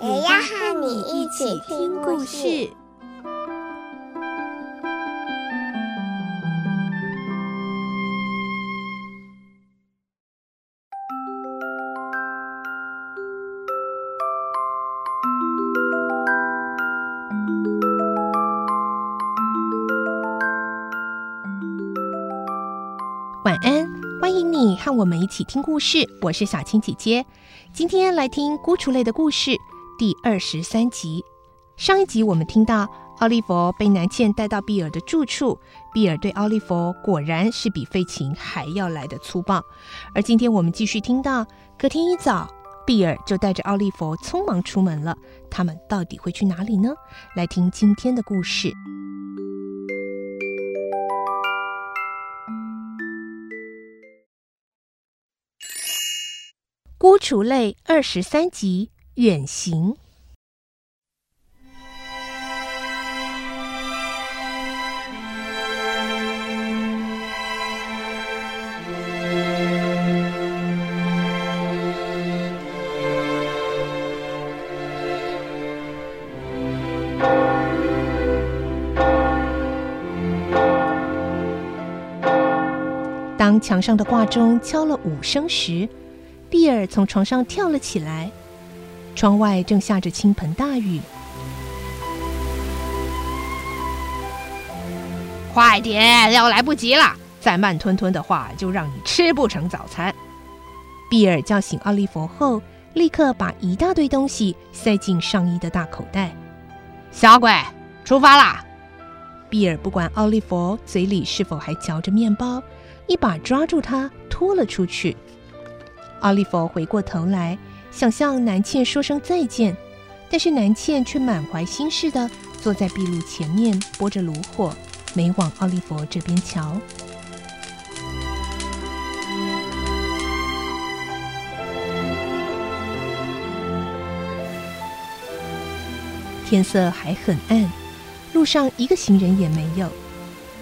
也要和你一起听故事。晚安，欢迎你和我们一起听故事。我是小青姐姐，今天来听《孤雏类》的故事第二十三集。上一集我们听到奥利弗被南茜带到碧尔的住处，碧尔对奥利弗果然是比废琴还要来得粗暴。而今天我们继续听到，隔天一早，碧尔就带着奥利弗匆忙出门了。他们到底会去哪里呢？来听今天的故事。《孤雏泪》二十三集远行。当墙上的挂钟敲了五声时，碧尔从床上跳了起来，窗外正下着倾盆大雨。快点，要来不及了！再慢吞吞的话，就让你吃不成早餐。比尔叫醒奥利弗后，立刻把一大堆东西塞进上衣的大口袋。小鬼，出发啦！比尔不管奥利弗嘴里是否还嚼着面包，一把抓住他，拖了出去。奥利弗回过头来，想向南茜说声再见，但是南茜却满怀心事的坐在壁炉前面，拨着炉火，没往奥利弗这边瞧。天色还很暗，路上一个行人也没有。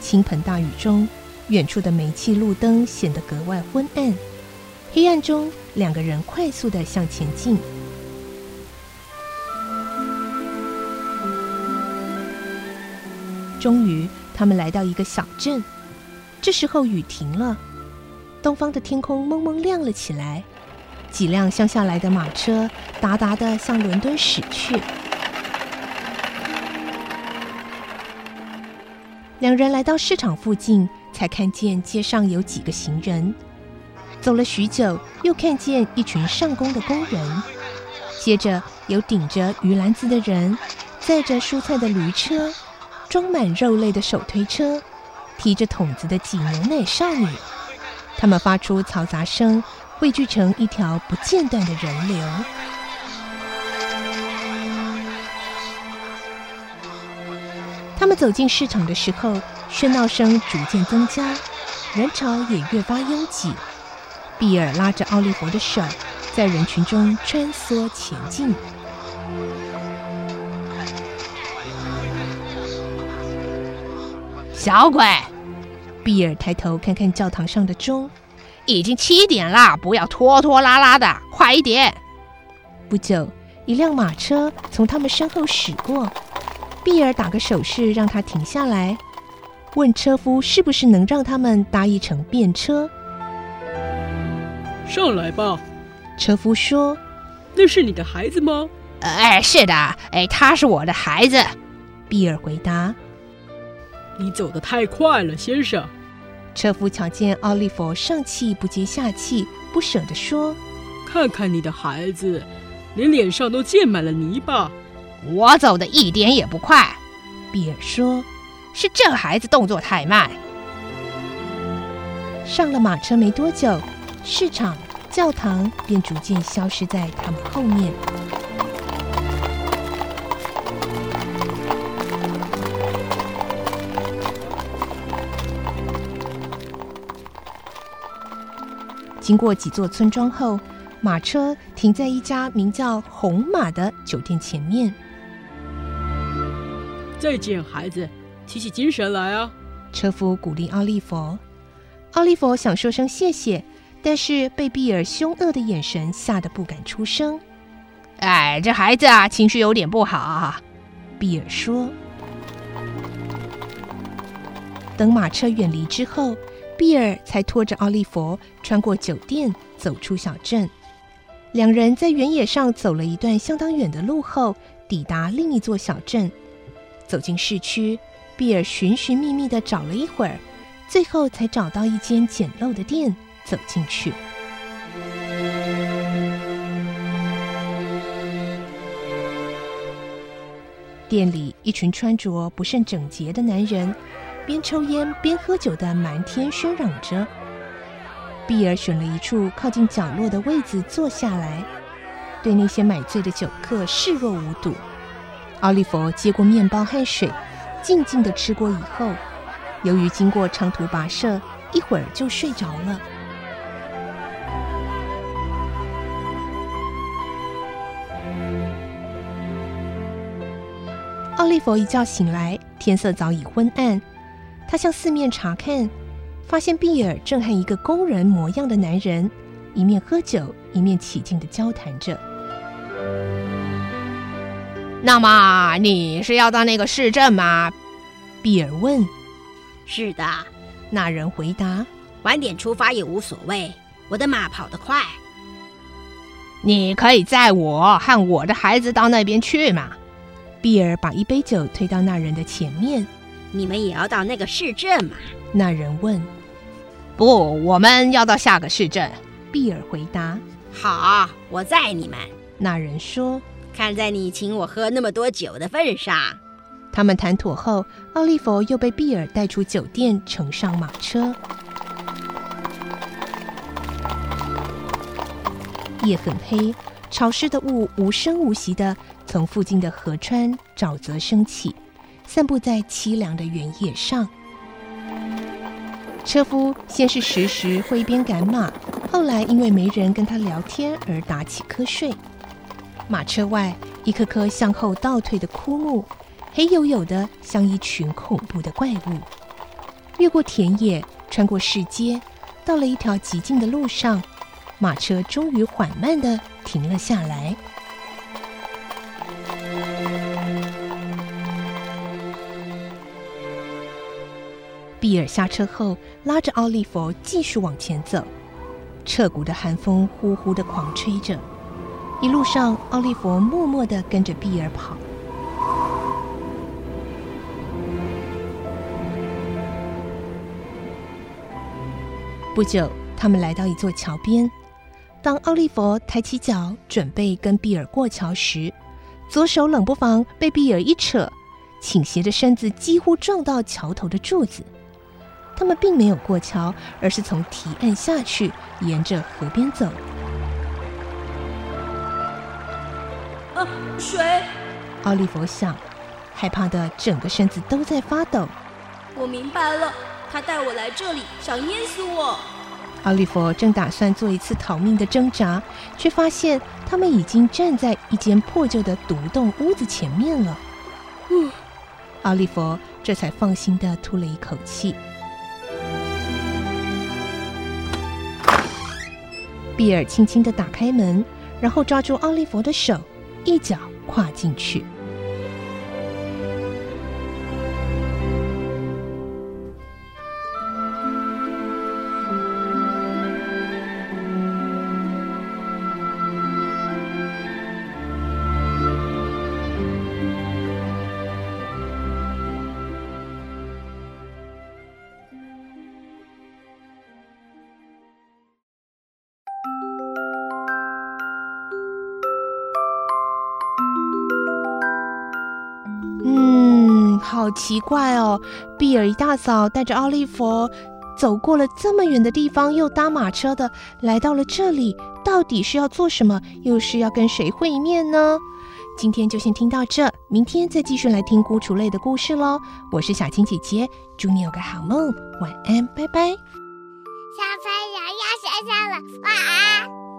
倾盆大雨中，远处的煤气路灯显得格外昏暗。黑暗中，两个人快速的向前进。终于，他们来到一个小镇。这时候，雨停了，东方的天空蒙蒙亮了起来。几辆乡下来的马车哒哒的向伦敦驶去。两人来到市场附近，才看见街上有几个行人。走了许久，又看见一群上工的工人，接着有顶着鱼篮子的人，载着蔬菜的驴车，装满肉类的手推车，提着桶子的挤牛奶少女，他们发出嘈杂声，汇聚成一条不间断的人流。他们走进市场的时候，喧闹声逐渐增加，人潮也越发拥挤。碧尔拉着奥利弗的手，在人群中穿梭前进。小鬼，碧尔抬头看看教堂上的钟，已经七点了，不要拖拖拉拉的，快一点！不久，一辆马车从他们身后驶过，碧尔打个手势让他停下来，问车夫是不是能让他们搭一程便车。上来吧，车夫说：“那是你的孩子吗？”“哎，是的，哎，他是我的孩子。”比尔回答。“你走得太快了，先生。”车夫瞧见奥利弗上气不接下气，不舍地说：“看看你的孩子，连脸上都溅满了泥巴。”“我走的一点也不快。”比尔说：“是这孩子动作太慢。”上了马车没多久。市场教堂便逐渐消失在他们后面。经过几座村庄后马车停在一家名叫红马的酒店前面。再见孩子提起精神来啊。车夫鼓励奥利弗。奥利弗想说声谢谢但是被比尔凶恶的眼神吓得不敢出声。哎，这孩子啊，情绪有点不好。比尔说。等马车远离之后，比尔才拖着奥利弗穿过酒店，走出小镇。两人在原野上走了一段相当远的路后，抵达另一座小镇。走进市区，比尔寻寻觅觅地找了一会儿，最后才找到一间简陋的店，走进去。店里一群穿着不甚整洁的男人，边抽烟边喝酒的满天喧嚷着。碧尔选了一处靠近角落的位子坐下来，对那些买醉的酒客视若无睹。奥利弗接过面包和水，静静的吃过以后，由于经过长途跋涉，一会儿就睡着了。奥利弗一觉醒来，天色早已昏暗，他向四面查看，发现比尔正和一个工人模样的男人一面喝酒，一面起劲的交谈着。那么你是要到那个市镇吗？比尔问。是的，那人回答。晚点出发也无所谓，我的马跑得快。你可以载我和我的孩子到那边去吗？比尔把一杯酒推到那人的前面。你们也要到那个市镇吗？那人问。不，我们要到下个市镇。碧尔回答。好，我载你们。那人说。看在你请我喝那么多酒的份上，他们谈妥后，奥利弗又被碧尔带出酒店，乘上马车。夜很黑，潮湿的雾无声无息地从附近的河川、沼泽升起，散布在凄凉的原野上。车夫先是时时挥鞭赶马，后来因为没人跟他聊天而打起瞌睡。马车外，一棵棵向后倒退的枯木，黑黝黝的，像一群恐怖的怪物。越过田野，穿过市街，到了一条寂静的路上，马车终于缓慢地停了下来。比尔下车后，拉着奥利弗继续往前走。彻骨的寒风呼呼的狂吹着。一路上，奥利弗默默的跟着比尔跑。不久，他们来到一座桥边。当奥利弗抬起脚准备跟比尔过桥时，左手冷不防被比尔一扯，倾斜的身子几乎撞到桥头的柱子。他们并没有过桥，而是从堤岸下去，沿着河边走。水，奥利弗想，害怕的整个身子都在发抖。我明白了，他带我来这里，想淹死我。奥利弗正打算做一次逃命的挣扎，却发现他们已经站在一间破旧的独栋屋子前面了。嗯，奥利弗这才放心的吐了一口气。比尔轻轻的打开门，然后抓住奥利弗的手。一脚跨进去。好奇怪哦！比尔一大早带着奥利弗走过了这么远的地方，又搭马车的来到了这里，到底是要做什么？又是要跟谁会面呢？今天就先听到这，明天再继续来听孤雏类的故事喽。我是小青姐姐，祝你有个好梦，晚安，拜拜。小朋友要睡觉了，晚安。